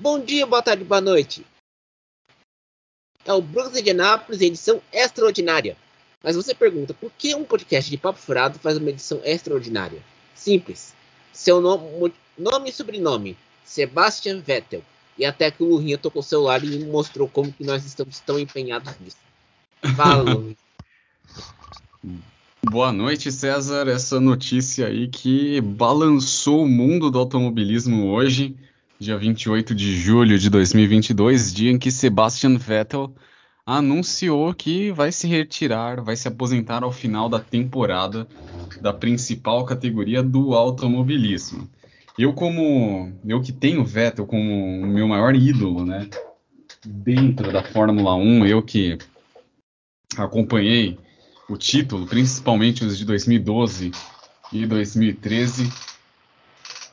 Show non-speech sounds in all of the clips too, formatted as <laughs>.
Bom dia, boa tarde, boa noite. É o Brooklyn de Anápolis, edição extraordinária. Mas você pergunta, por que um podcast de papo furado faz uma edição extraordinária? Simples. Seu nome, nome e sobrenome, Sebastian Vettel. E até que o Lurinha tocou o celular e mostrou como que nós estamos tão empenhados nisso. Fala, <laughs> Boa noite, César. Essa notícia aí que balançou o mundo do automobilismo hoje dia 28 de julho de 2022, dia em que Sebastian Vettel anunciou que vai se retirar, vai se aposentar ao final da temporada da principal categoria do automobilismo. Eu como eu que tenho Vettel como o meu maior ídolo, né, dentro da Fórmula 1, eu que acompanhei o título, principalmente os de 2012 e 2013,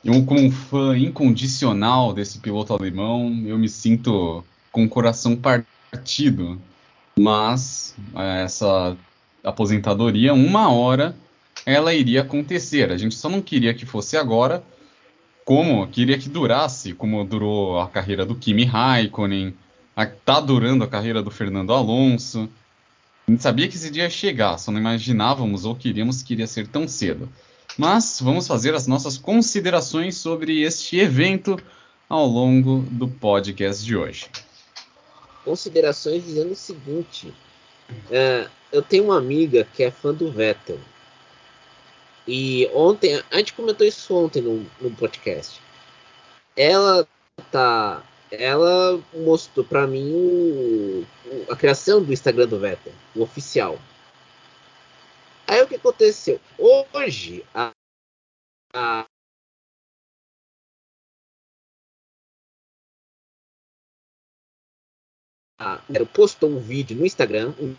eu, como um fã incondicional desse piloto alemão, eu me sinto com o coração partido. Mas é, essa aposentadoria, uma hora, ela iria acontecer. A gente só não queria que fosse agora, como queria que durasse, como durou a carreira do Kimi Raikkonen, está durando a carreira do Fernando Alonso. A gente sabia que esse dia ia chegar, só não imaginávamos ou queríamos que iria ser tão cedo. Mas vamos fazer as nossas considerações sobre este evento ao longo do podcast de hoje. Considerações dizendo o seguinte: uh, eu tenho uma amiga que é fã do Vettel. E ontem, a gente comentou isso ontem no, no podcast. Ela tá. Ela mostrou para mim o, a criação do Instagram do Vettel, o oficial. Aconteceu? Hoje, a, a a, postou um vídeo no Instagram. Um,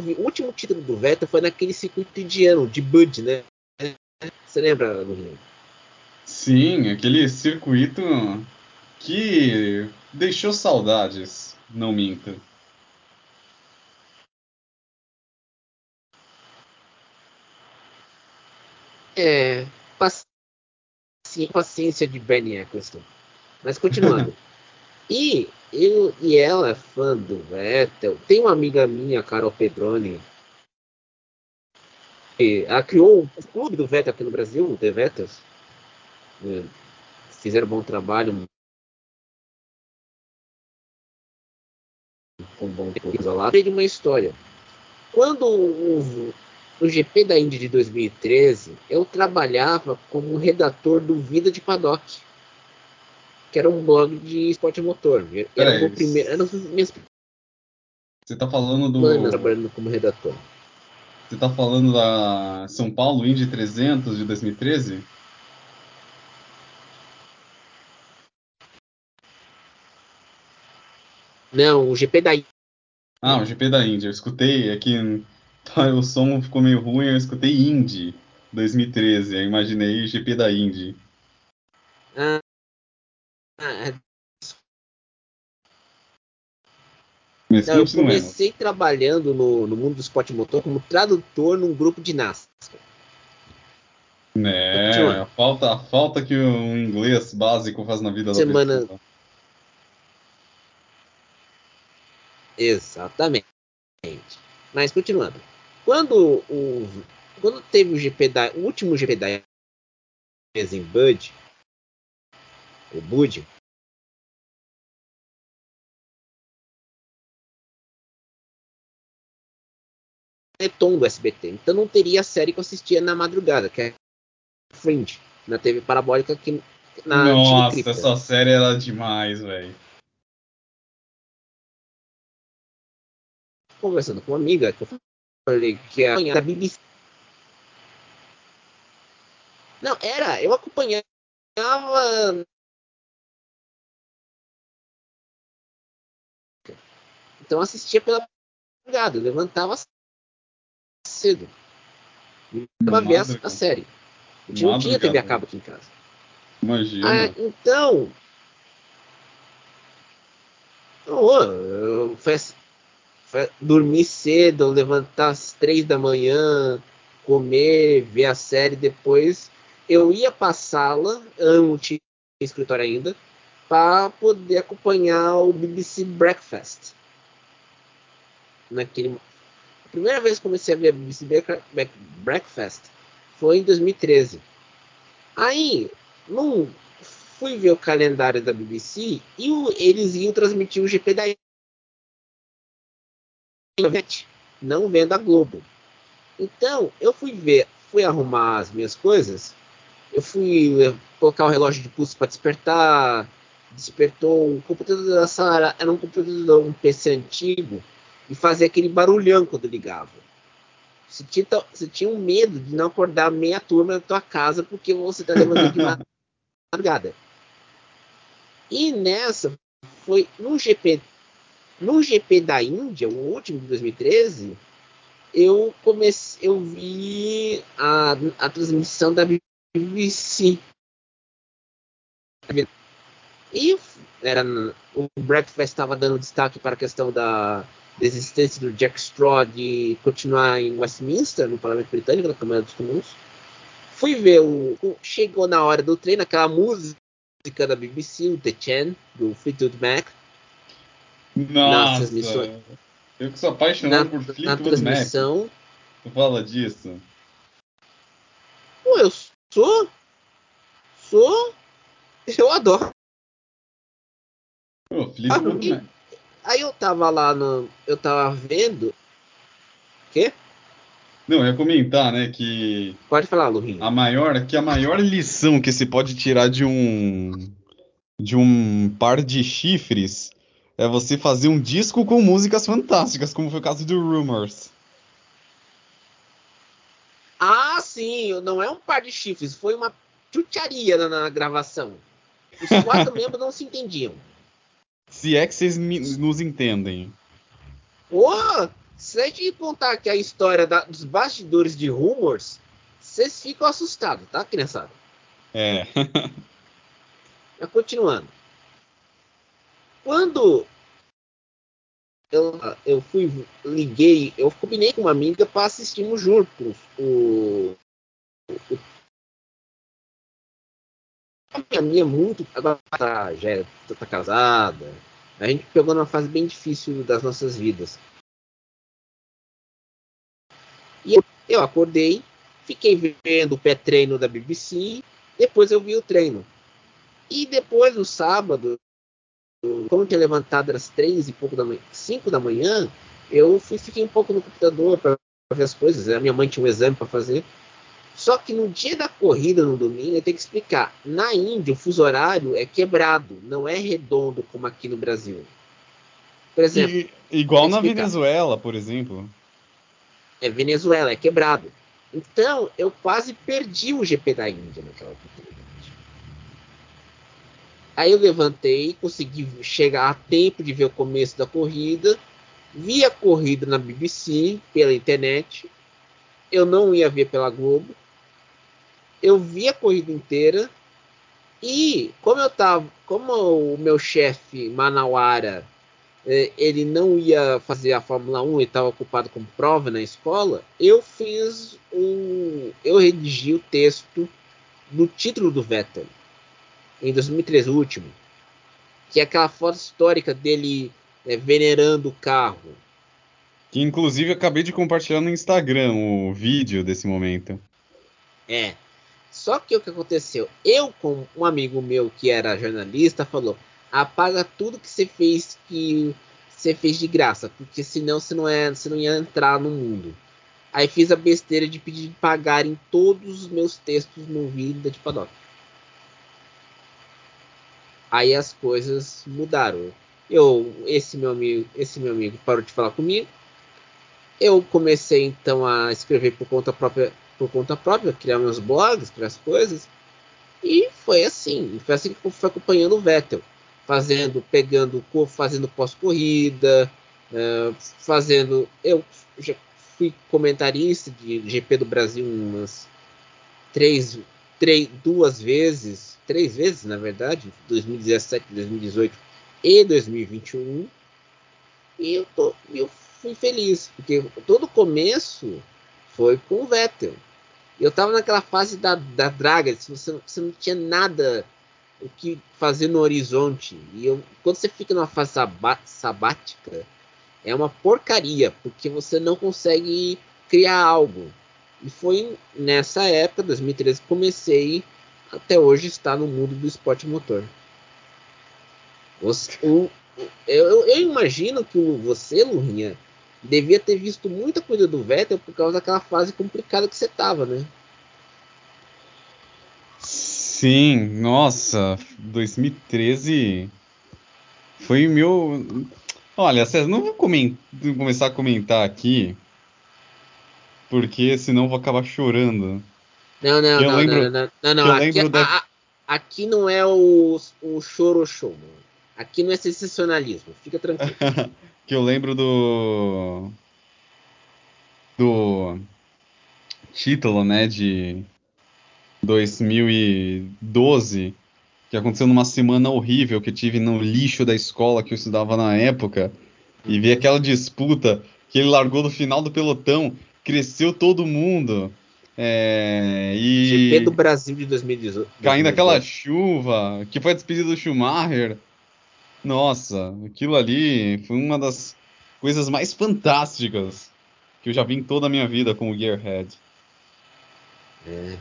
vi, o último título do Vettel foi naquele circuito indiano, de Bud, né? Você lembra, Lurinho? Sim, aquele circuito que deixou saudades, não minta. É, paciência de Bernie Eccleston. Mas continuando. <laughs> e eu e ela é fã do Vettel. Tem uma amiga minha, Carol Pedroni. Ela criou o clube do Vettel aqui no Brasil, o The Vettels fizeram um bom trabalho. Com bom tempo isolado. de uma história. Quando o, no GP da Indy de 2013, eu trabalhava como redator do Vida de Paddock, que era um blog de esporte motor. Era é, o primeiro, minhas Você está falando do trabalhando como redator. Você está falando da São Paulo Indy 300 de 2013? Não, o GP da Índia. Ah, o GP da Índia. Eu escutei aqui. Tá, <laughs> o som ficou meio ruim, eu escutei Indy 2013. Eu imaginei GP da Indy. Ah, ah, é. Não, eu comecei trabalhando no, no mundo do esporte motor como tradutor num grupo de NASCAR. É, a falta, a falta que o inglês básico faz na vida Semana, da pessoa. Exatamente. Mas continuando. Quando o quando teve o GP da o último GP da em Bud, o Bud, retom do SBT. Então não teria a série que eu assistia na madrugada, que é Fringe, na TV parabólica que na Nossa, essa série era demais, velho. Conversando com uma amiga que eu falei que é da BBC. Não, era, eu acompanhava. Então assistia pela madrugada, levantava cedo. Pra ver a, a série. Não tinha TV a cabo aqui em casa. Imagina. Ah, então. Oh, eu, foi, dormir cedo, levantar às três da manhã, comer, ver a série depois. Eu ia passá-la, amo tinha escritório ainda, para poder acompanhar o BBC Breakfast. Naquele... A primeira vez que comecei a ver a BBC Breakfast foi em 2013. Aí, não fui ver o calendário da BBC e eles iam transmitir o GP da não vendo a Globo. Então, eu fui ver, fui arrumar as minhas coisas, eu fui eh, colocar o relógio de pulso para despertar, despertou o computador da sala, era um computador, um PC antigo, e fazia aquele barulhão quando ligava. Você tinha, você tinha um medo de não acordar meia turma da tua casa porque você está levantando de <laughs> madrugada. E nessa, foi no GP no GP da Índia, o último de 2013, eu comecei, eu vi a, a transmissão da BBC. E era, o Breakfast estava dando destaque para a questão da existência do Jack Straw de continuar em Westminster, no Parlamento Britânico, na Câmara dos Comuns. Fui ver o. Chegou na hora do treino, aquela música da BBC, o The Chan, do Fleetwood Mac. Nossa, transmissões. eu que sou apaixonado na, por Fleetwood na transmissão, Mac. Tu fala disso? Pô, eu sou. Sou. Eu adoro. Pô, Fleetwood Mac. Aí eu tava lá no. Eu tava vendo. Quê? Não, eu ia comentar, né, que. Pode falar, Lurinho. A maior, que a maior lição que se pode tirar de um. de um par de chifres é você fazer um disco com músicas fantásticas, como foi o caso do Rumors. Ah, sim, não é um par de chifres, foi uma chucharia na, na gravação. Os <laughs> quatro membros não se entendiam. Se é que vocês nos entendem. Pô, se a gente contar aqui a história da, dos bastidores de Rumors, vocês ficam assustados, tá, criançada? É. <laughs> Mas continuando. Quando eu, eu fui, liguei, eu combinei com uma amiga para assistirmos juntos o, o a minha muito agora tá, já é, tá casada a gente pegou numa fase bem difícil das nossas vidas. E eu, eu acordei fiquei vendo o pré-treino da BBC depois eu vi o treino. E depois no sábado como eu tinha levantado às três e pouco da manhã, cinco da manhã, eu fui, fiquei um pouco no computador para ver as coisas. A minha mãe tinha um exame para fazer. Só que no dia da corrida, no domingo, eu tenho que explicar. Na Índia, o fuso horário é quebrado, não é redondo como aqui no Brasil. Por exemplo. E, igual na Venezuela, por exemplo. É Venezuela, é quebrado. Então, eu quase perdi o GP da Índia naquela oportunidade. Aí eu levantei, consegui chegar a tempo de ver o começo da corrida, vi a corrida na BBC pela internet. Eu não ia ver pela Globo. Eu vi a corrida inteira e como eu tava, como o meu chefe Manauara eh, ele não ia fazer a Fórmula 1 e estava ocupado com prova na escola, eu fiz um, eu redigi o texto no título do Vettel em 2013, o último, que é aquela foto histórica dele é, venerando o carro. Que inclusive acabei de compartilhar no Instagram o vídeo desse momento. É. Só que o que aconteceu? Eu, com um amigo meu que era jornalista, falou: apaga tudo que você fez que você fez de graça, porque senão você não, é, você não ia entrar no mundo. Aí fiz a besteira de pedir de pagarem todos os meus textos no vídeo de Paddock aí as coisas mudaram. Eu, esse meu amigo, esse meu amigo parou de falar comigo. Eu comecei então a escrever por conta própria, por conta própria, criar meus blogs, criar as coisas. E foi assim, foi assim que eu fui acompanhando o Vettel, fazendo, pegando, fazendo pós-corrida, uh, fazendo. Eu já fui comentarista de GP do Brasil umas três, três, duas vezes três vezes, na verdade, 2017, 2018 e 2021. E eu, tô, eu fui feliz, porque todo o começo foi com o Vettel. Eu tava naquela fase da, da draga, você, você não tinha nada o que fazer no horizonte. E eu, quando você fica numa fase sabática, é uma porcaria, porque você não consegue criar algo. E foi nessa época, 2013, que comecei até hoje estar no mundo do esporte motor. Você, o, eu, eu, imagino que você, Lurinha, devia ter visto muita coisa do Vettel por causa daquela fase complicada que você tava, né? Sim, nossa, 2013 foi meu. Olha, César, não vou começar a comentar aqui, porque senão vou acabar chorando. Não, não, não, lembro, não, não, não, não, Aqui, da... a, a, aqui, não é o, o choro show, mano. Aqui não é sensacionalismo, fica tranquilo. <laughs> que eu lembro do. do título, né, de 2012, que aconteceu numa semana horrível que tive no lixo da escola que eu estudava na época, e vi aquela disputa que ele largou do final do pelotão, cresceu todo mundo. É, e GP do Brasil de 2018. Caindo aquela chuva, que foi a despedida do Schumacher. Nossa, aquilo ali foi uma das coisas mais fantásticas que eu já vi em toda a minha vida com o Gearhead. É.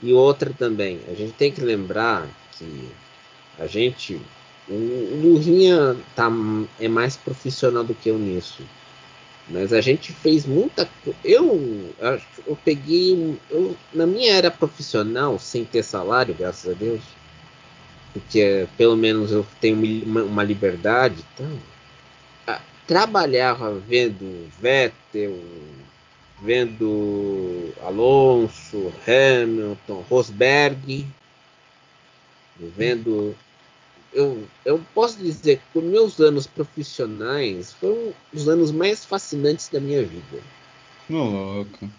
E outra também, a gente tem que lembrar que a gente. O Lurinha tá, é mais profissional do que eu nisso. Mas a gente fez muita eu eu peguei eu, na minha era profissional sem ter salário, graças a Deus, porque pelo menos eu tenho uma, liberdade. Então, trabalhava vendo Vettel, vendo Alonso, Hamilton, Rosberg, vendo. Eu, eu posso dizer que os meus anos profissionais foram os anos mais fascinantes da minha vida. Louco.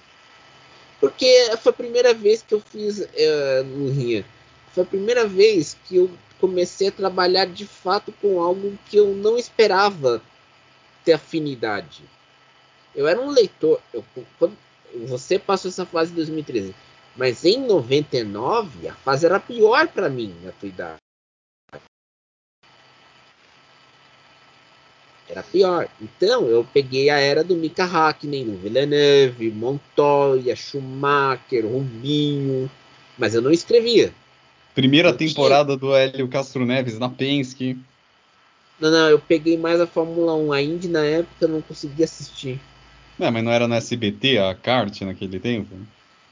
Porque foi a primeira vez que eu fiz uh, no Rio foi a primeira vez que eu comecei a trabalhar de fato com algo que eu não esperava ter afinidade. Eu era um leitor. Eu, quando, você passou essa fase em 2013, mas em 99 a fase era pior para mim na tua idade. Era pior. Então eu peguei a era do Mika Hakkinen, do Villeneuve, Montoya, Schumacher, Rubinho, mas eu não escrevia. Primeira temporada do Hélio Castro Neves na Penske. Não, não, eu peguei mais a Fórmula 1. A Indy na época eu não conseguia assistir. Não, mas não era no SBT a kart naquele tempo?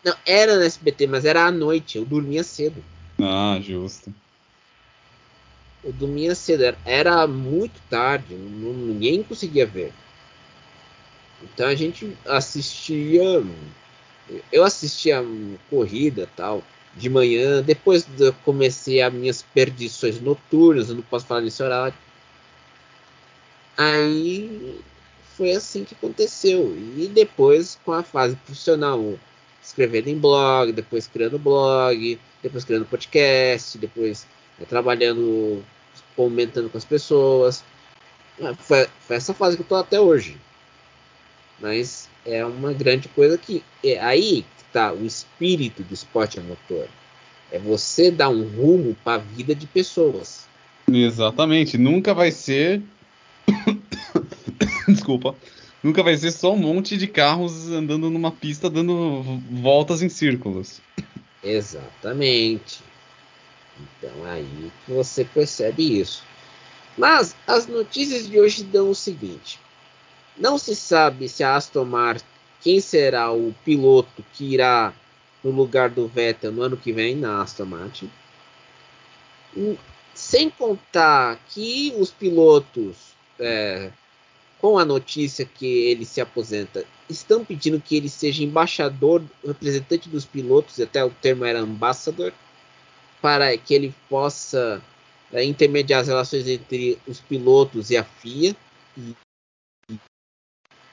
Não, era no SBT, mas era à noite. Eu dormia cedo. Ah, justo. Dormia cedo. Era, muito tarde. Ninguém conseguia ver. Então a gente assistia. Eu assistia corrida tal de manhã. Depois eu comecei as minhas perdições noturnas, eu não posso falar nesse horário. Aí foi assim que aconteceu. E depois, com a fase profissional, escrevendo em blog, depois criando blog, depois criando podcast, depois trabalhando, comentando com as pessoas. Ah, foi, foi, essa fase que eu tô até hoje. Mas é uma grande coisa que é aí está o espírito do esporte a motor. É você dar um rumo para a vida de pessoas. Exatamente. Nunca vai ser. <coughs> Desculpa. Nunca vai ser só um monte de carros andando numa pista dando voltas em círculos. Exatamente. Então aí você percebe isso. Mas as notícias de hoje dão o seguinte: não se sabe se a Aston Martin quem será o piloto que irá no lugar do Vettel no ano que vem na Aston Martin. Sem contar que os pilotos, é, com a notícia que ele se aposenta, estão pedindo que ele seja embaixador, representante dos pilotos, até o termo era ambassador, para que ele possa é, intermediar as relações entre os pilotos e a FIA. E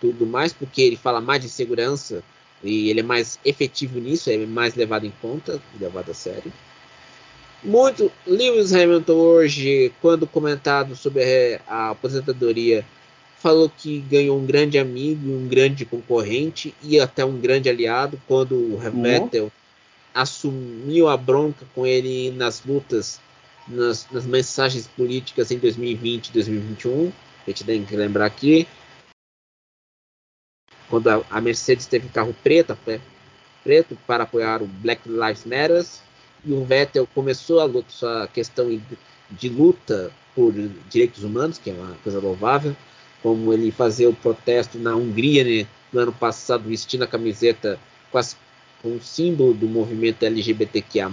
tudo mais, porque ele fala mais de segurança e ele é mais efetivo nisso, é mais levado em conta, levado a sério. Muito Lewis Hamilton hoje, quando comentado sobre a aposentadoria, falou que ganhou um grande amigo, um grande concorrente e até um grande aliado quando o Vettel uhum. Assumiu a bronca com ele nas lutas, nas, nas mensagens políticas em 2020 e 2021. A gente tem que lembrar aqui. Quando a, a Mercedes teve carro preto, preto para apoiar o Black Lives Matter e o Vettel começou a luta, sua questão de luta por direitos humanos, que é uma coisa louvável, como ele fazer o protesto na Hungria né, no ano passado, vestindo a camiseta com, as, o símbolo do movimento LGBTQIA+,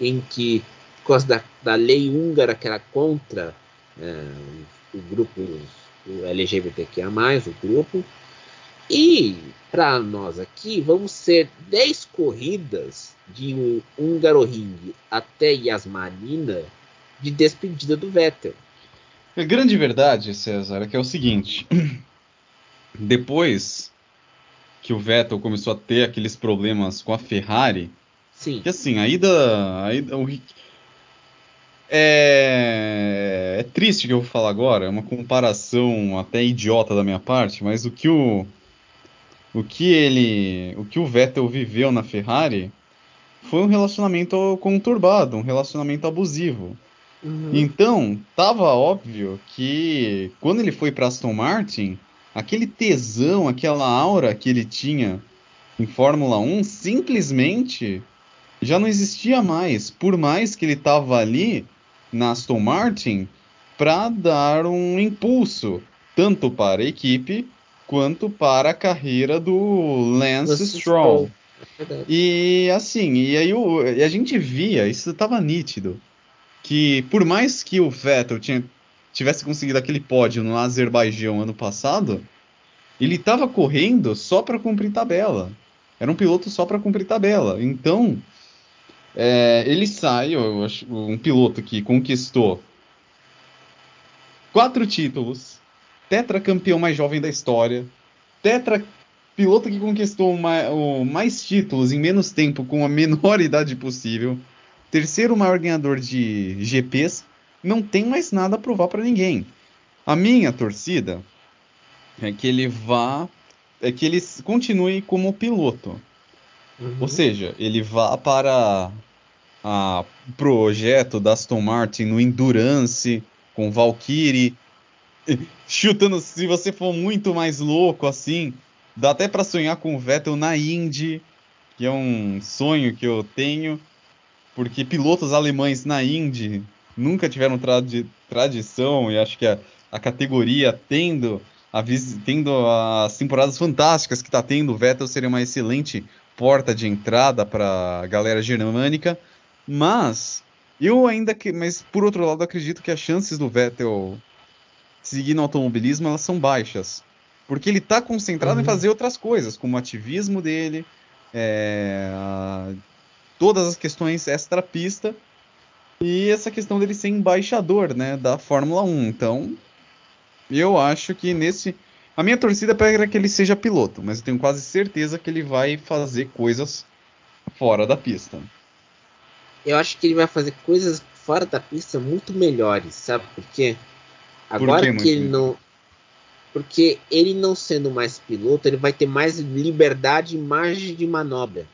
em que, por causa da, da lei húngara que era contra é, o, grupo o LGBTQIA+, o grupo, e para nós aqui, vamos ser 10 corridas de Húngaro Ring até Yasmarina de despedida do Vettel. A grande verdade, César, é que é o seguinte: <clears throat> depois que o Vettel começou a ter aqueles problemas com a Ferrari, Sim. que assim, a ida, a ida o, é, é triste que eu vou falar agora, é uma comparação até idiota da minha parte, mas o que o o que ele, o que o Vettel viveu na Ferrari foi um relacionamento conturbado, um relacionamento abusivo. Uhum. Então, tava óbvio que quando ele foi para Aston Martin, aquele tesão, aquela aura que ele tinha em Fórmula 1 simplesmente já não existia mais, por mais que ele tava ali na Aston Martin para dar um impulso tanto para a equipe quanto para a carreira do Lance Stroll. Stroll. É e assim, e aí o, e a gente via, isso estava nítido que por mais que o Vettel tinha, tivesse conseguido aquele pódio no Azerbaijão ano passado, ele estava correndo só para cumprir tabela. Era um piloto só para cumprir tabela. Então, é, ele sai, eu acho, um piloto que conquistou quatro títulos, tetracampeão mais jovem da história, tetra piloto que conquistou uma, o, mais títulos em menos tempo com a menor <laughs> idade possível, terceiro maior ganhador de GPs, não tem mais nada a provar para ninguém. A minha torcida é que ele vá, é que ele continue como piloto. Uhum. Ou seja, ele vá para o projeto da Aston Martin no Endurance com Valkyrie, <laughs> chutando se você for muito mais louco assim, dá até para sonhar com o Vettel na Indy, que é um sonho que eu tenho porque pilotos alemães na Indy nunca tiveram tradi tradição e acho que a, a categoria tendo, a, tendo as temporadas fantásticas que está tendo, o Vettel seria uma excelente porta de entrada para a galera germânica, mas eu ainda que, mas por outro lado acredito que as chances do Vettel seguir no automobilismo elas são baixas, porque ele está concentrado uhum. em fazer outras coisas, como o ativismo dele, é, todas as questões extra-pista e essa questão dele ser embaixador né, da Fórmula 1. Então, eu acho que nesse. A minha torcida é para que ele seja piloto, mas eu tenho quase certeza que ele vai fazer coisas fora da pista. Eu acho que ele vai fazer coisas fora da pista muito melhores, sabe por quê? Agora Por que, que ele não. Porque ele não sendo mais piloto, ele vai ter mais liberdade e margem de manobra.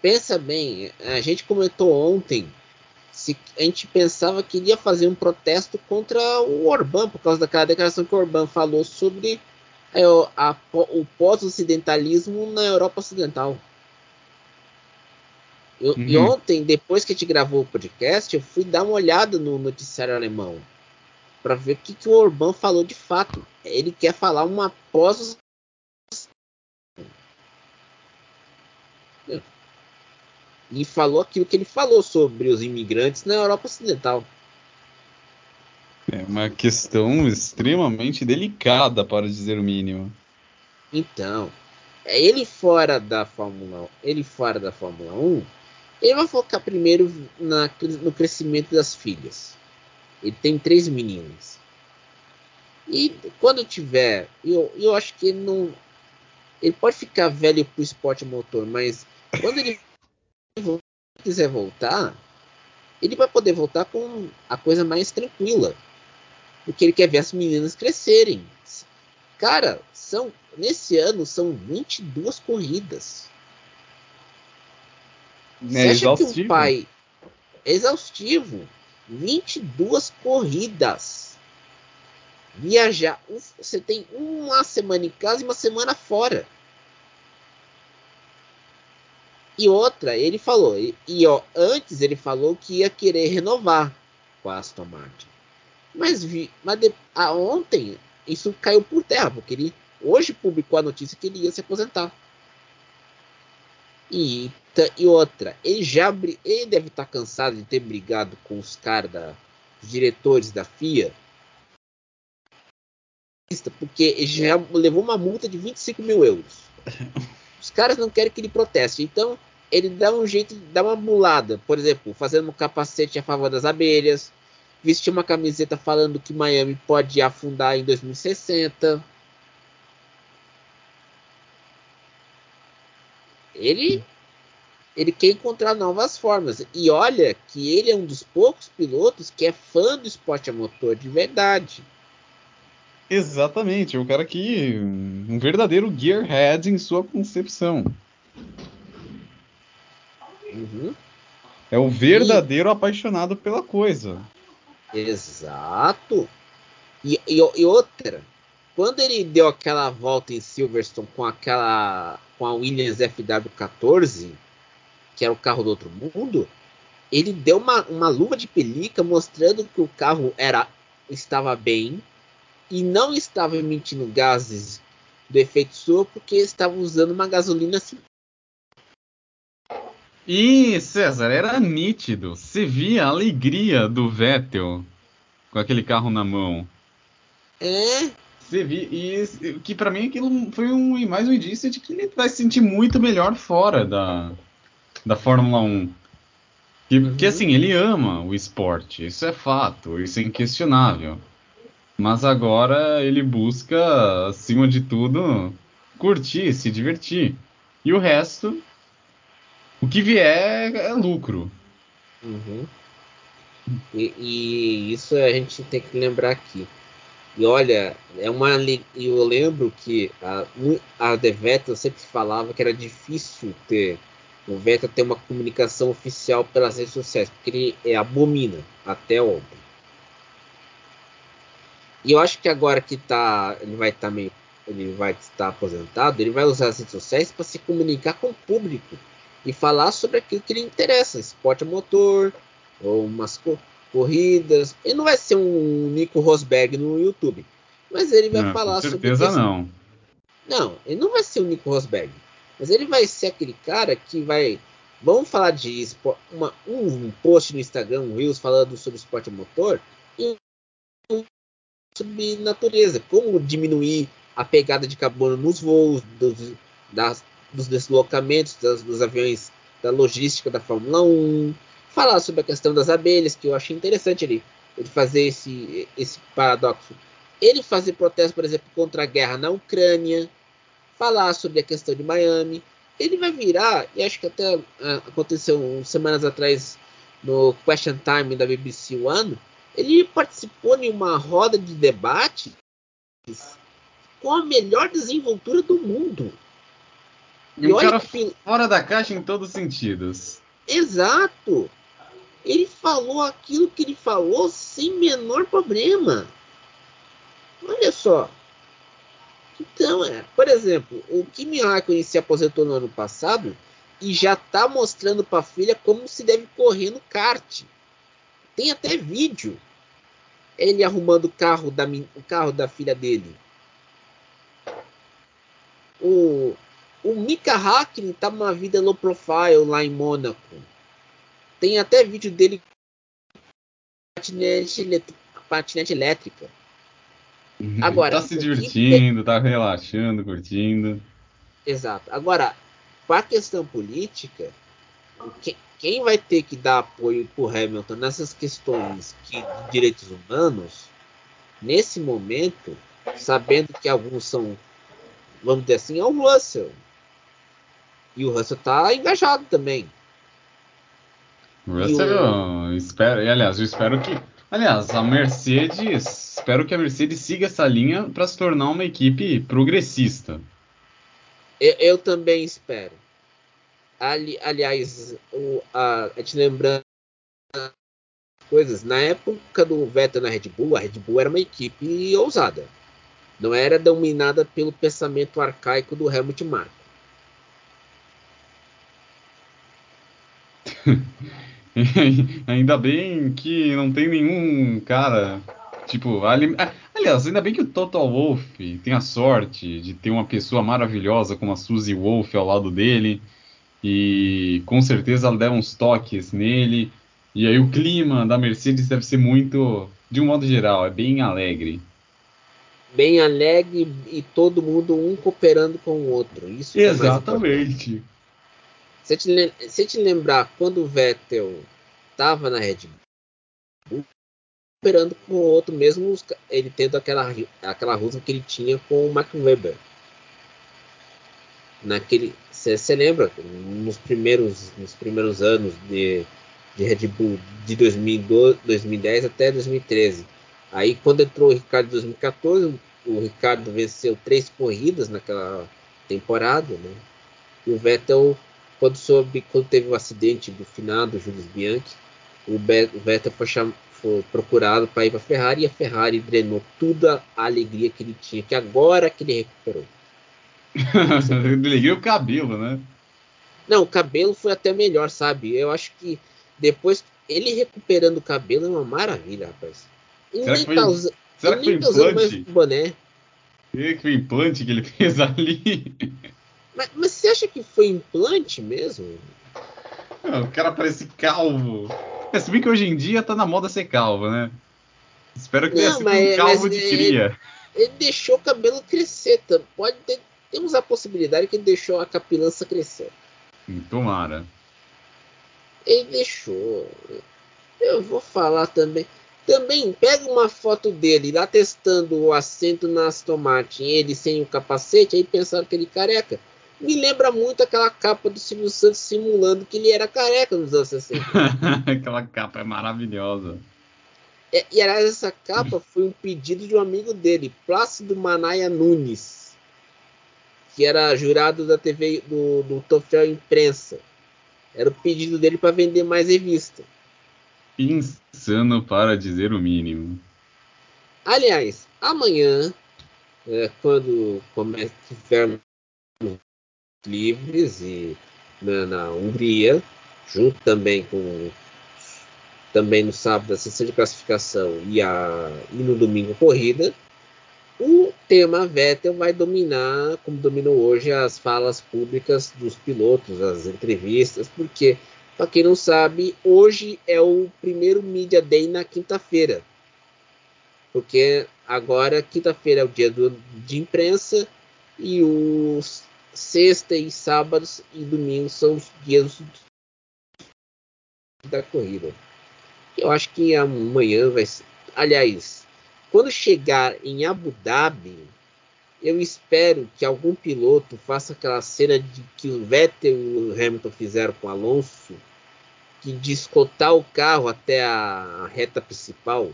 Pensa bem, a gente comentou ontem se a gente pensava que iria fazer um protesto contra o Orbán por causa daquela declaração que o Orbán falou sobre é, a, o pós-ocidentalismo na Europa Ocidental. Eu, uhum. E ontem, depois que a gente gravou o podcast, eu fui dar uma olhada no noticiário alemão para ver o que, que o Orbán falou de fato. Ele quer falar uma pós e falou aquilo que ele falou sobre os imigrantes na Europa Ocidental. É uma questão extremamente delicada, para dizer o mínimo. Então, é ele fora da Fórmula 1, ele fora da Fórmula 1, ele vai focar primeiro na, no crescimento das filhas. Ele tem três meninas. E quando tiver, eu, eu acho que ele não. Ele pode ficar velho pro esporte motor, mas quando ele quiser voltar, ele vai poder voltar com a coisa mais tranquila. Porque ele quer ver as meninas crescerem. Cara, são nesse ano são 22 corridas. É Você acha exaustivo. que um pai exaustivo, 22 corridas. Viajar, você tem uma semana em casa e uma semana fora. E outra, ele falou, e, e, ó, antes ele falou que ia querer renovar com a Aston Martin. Mas, vi, mas de- a, ontem isso caiu por terra, porque ele hoje publicou a notícia que ele ia se aposentar. E, e outra, ele já ele deve estar cansado de ter brigado com os caras os diretores da FIA, porque ele já levou uma multa de 25 mil euros. <laughs> Os caras não querem que ele proteste, então ele dá um jeito dar uma bulada, por exemplo, fazendo um capacete a favor das abelhas, vestir uma camiseta falando que Miami pode afundar em 2060. Ele ele quer encontrar novas formas. E olha que ele é um dos poucos pilotos que é fã do esporte a motor de verdade. Exatamente, o cara que. Um verdadeiro gearhead em sua concepção. Uhum. É o verdadeiro apaixonado pela coisa. Exato. E, e, e outra, quando ele deu aquela volta em Silverstone com aquela com a Williams FW14, que era o carro do outro mundo, ele deu uma, uma luva de pelica mostrando que o carro era estava bem e não estava emitindo gases do efeito estufa porque estava usando uma gasolina assim. E, César, era nítido. Você via a alegria do Vettel com aquele carro na mão. É, Você via, e que pra mim aquilo foi um, mais um indício de que ele vai se sentir muito melhor fora da, da Fórmula 1. Que, Uhum. Porque assim, ele ama o esporte, isso é fato, isso é inquestionável. Mas agora ele busca, acima de tudo, curtir, se divertir. E o resto, o que vier é lucro. Uhum. E, e isso a gente tem que lembrar aqui. E olha, é uma eu lembro que a, a Vettel sempre falava que era difícil ter o Vettel ter uma comunicação oficial pelas redes sociais, porque ele é, abomina até ontem. E eu acho que agora que tá, ele vai estar meio, ele vai estar aposentado, ele vai usar as redes sociais para se comunicar com o público e falar sobre aquilo que lhe interessa, esporte a motor, ou umas co- corridas. Ele não vai ser um Nico Rosberg no YouTube, mas ele vai Não, falar com sobre certeza questão- não. não, ele não vai ser o Nico Rosberg. Mas ele vai ser aquele cara que vai. Vamos falar de uma, um post no Instagram, um Reels falando sobre esporte a motor e um sobre natureza. Como diminuir a pegada de carbono nos voos, dos, das, dos deslocamentos das- dos aviões, da logística da Fórmula 1. Falar sobre a questão das abelhas, que eu achei interessante ele, ele fazer esse, esse paradoxo. Ele fazer protesto, por exemplo, contra a guerra na Ucrânia falar sobre a questão de Miami. Ele vai virar, e acho que até ah, aconteceu uns semanas atrás no Question Time da BBC One, ele participou de uma roda de debate com a melhor desenvoltura do mundo. E um cara que- fora da caixa em todos os sentidos. Exato! Ele falou aquilo que ele falou sem menor problema. Olha só. Então, é, por exemplo, o Kimi Raikkonen se aposentou no ano passado e já está mostrando para a filha como se deve correr no kart. Tem até vídeo. Ele arrumando o carro da, o carro da filha dele. O, o Mika Hakkinen tá numa vida low profile lá em Mônaco. Tem até vídeo dele com patinete, patinete elétrica. Agora, tá se divertindo, tá relaxando, curtindo. Exato. Agora, para a questão política, que- quem vai ter que dar apoio para o Hamilton nessas questões que, de direitos humanos, nesse momento, sabendo que alguns são, vamos dizer assim, é o Russell. E o Russell está engajado também. Russell, eu espero, e, aliás, eu espero que. Aliás, a Mercedes. Espero que a Mercedes siga essa linha para se tornar uma equipe progressista. Eu, eu também espero. Ali, aliás, o, a, a gente lembrando coisas, na época do Vettel na Red Bull, a Red Bull era uma equipe ousada. Não era dominada pelo pensamento arcaico do Helmut Marko. <laughs> ainda bem que não tem nenhum cara. Tipo, ali... aliás, ainda bem que o Total Wolff tem a sorte de ter uma pessoa maravilhosa como a Suzy Wolff ao lado dele. E com certeza ela deve uns toques nele. E aí o clima da Mercedes deve ser muito, de um modo geral, é bem alegre. Bem alegre e todo mundo um cooperando com o outro. Isso é Exatamente. É se te, se te lembrar, quando o Vettel estava na Red Bull, operando com o outro, mesmo ele tendo aquela, aquela rusga que ele tinha com o Mark Webber. Naquele, você lembra, nos primeiros, nos primeiros anos de, de Red Bull, de 2012, 2010 até 2013. Aí, quando entrou o Ricardo em 2014, o Ricardo venceu três corridas naquela temporada, né? E o Vettel quando soube, quando teve o acidente do finado Jules Bianchi, o Vettel foi, foi procurado para ir para a Ferrari e a Ferrari drenou toda a alegria que ele tinha, que agora que ele recuperou. <laughs> Liguei o cabelo, né? Não, o cabelo foi até melhor, sabe? Eu acho que depois ele recuperando o cabelo é uma maravilha, rapaz. Ele será que foi, tá usa... será que foi tá usando mais boné. Será que foi implante que ele <laughs> fez ali? Mas, mas você acha que foi implante mesmo? Não, o cara parece calvo. É, se bem que hoje em dia tá na moda ser calvo, né? Espero que tenha sido um calvo de cria. Ele, ele, deixou o cabelo crescer. Tá? Pode ter. Possibilidade que ele deixou a capilança crescer. Tomara. Ele deixou. Eu vou falar também. Também pega uma foto dele lá testando o assento na Aston Martin, ele sem o capacete, aí pensaram que ele careca me lembra muito aquela capa do Silvio Santos simulando que ele era careca nos anos 60. <laughs> aquela capa é maravilhosa. É, e aliás, essa capa foi um pedido de um amigo dele, Plácido Manaia Nunes, que era jurado da TV do, do Troféu Imprensa. Era o pedido dele para vender mais revista. Insano para dizer o mínimo. Aliás, amanhã, é, quando tivermos livres e na, na Hungria, junto também com também no sábado a sessão de classificação e, a, e no domingo corrida, tema Vettel vai dominar, como dominou hoje, as falas públicas dos pilotos, as entrevistas, porque, para quem não sabe, hoje é o primeiro Media Day na quinta-feira. Porque agora, quinta-feira é o dia do, de imprensa e os sexta e sábados e domingos são os dias da corrida. Eu acho que amanhã vai ser. Aliás, quando chegar em Abu Dhabi, eu espero que algum piloto faça aquela cena de que o Vettel e o Hamilton fizeram com o Alonso, que de escotar o carro até a reta principal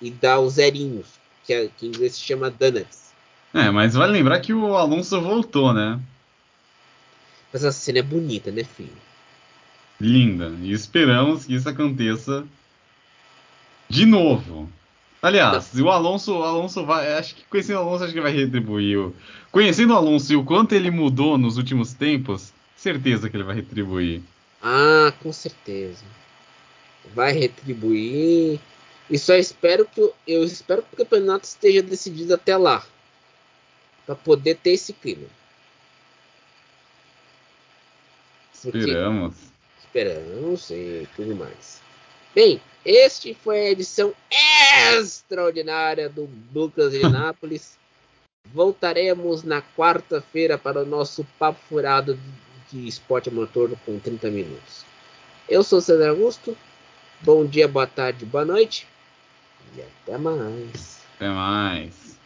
e dar os zerinhos, que, é, que em inglês se chama donuts. É, mas vale lembrar que o Alonso voltou, né? Mas a cena é bonita, né, filho? Linda. E esperamos que isso aconteça de novo. Aliás, o Alonso, o Alonso vai. Acho que conhecendo o Alonso, acho que vai retribuir. O, conhecendo o Alonso e o quanto ele mudou nos últimos tempos, certeza que ele vai retribuir. Ah, com certeza. Vai retribuir. E só espero que eu espero que o campeonato esteja decidido até lá. para poder ter esse clima. Esperamos. Esperamos e tudo mais. Bem, este foi a edição extraordinária do Lucas de <laughs> Nápoles. Voltaremos na quarta-feira para o nosso papo furado de esporte motor com 30 minutos. Eu sou o César Augusto. Bom dia, boa tarde, boa noite. E até mais. Até mais.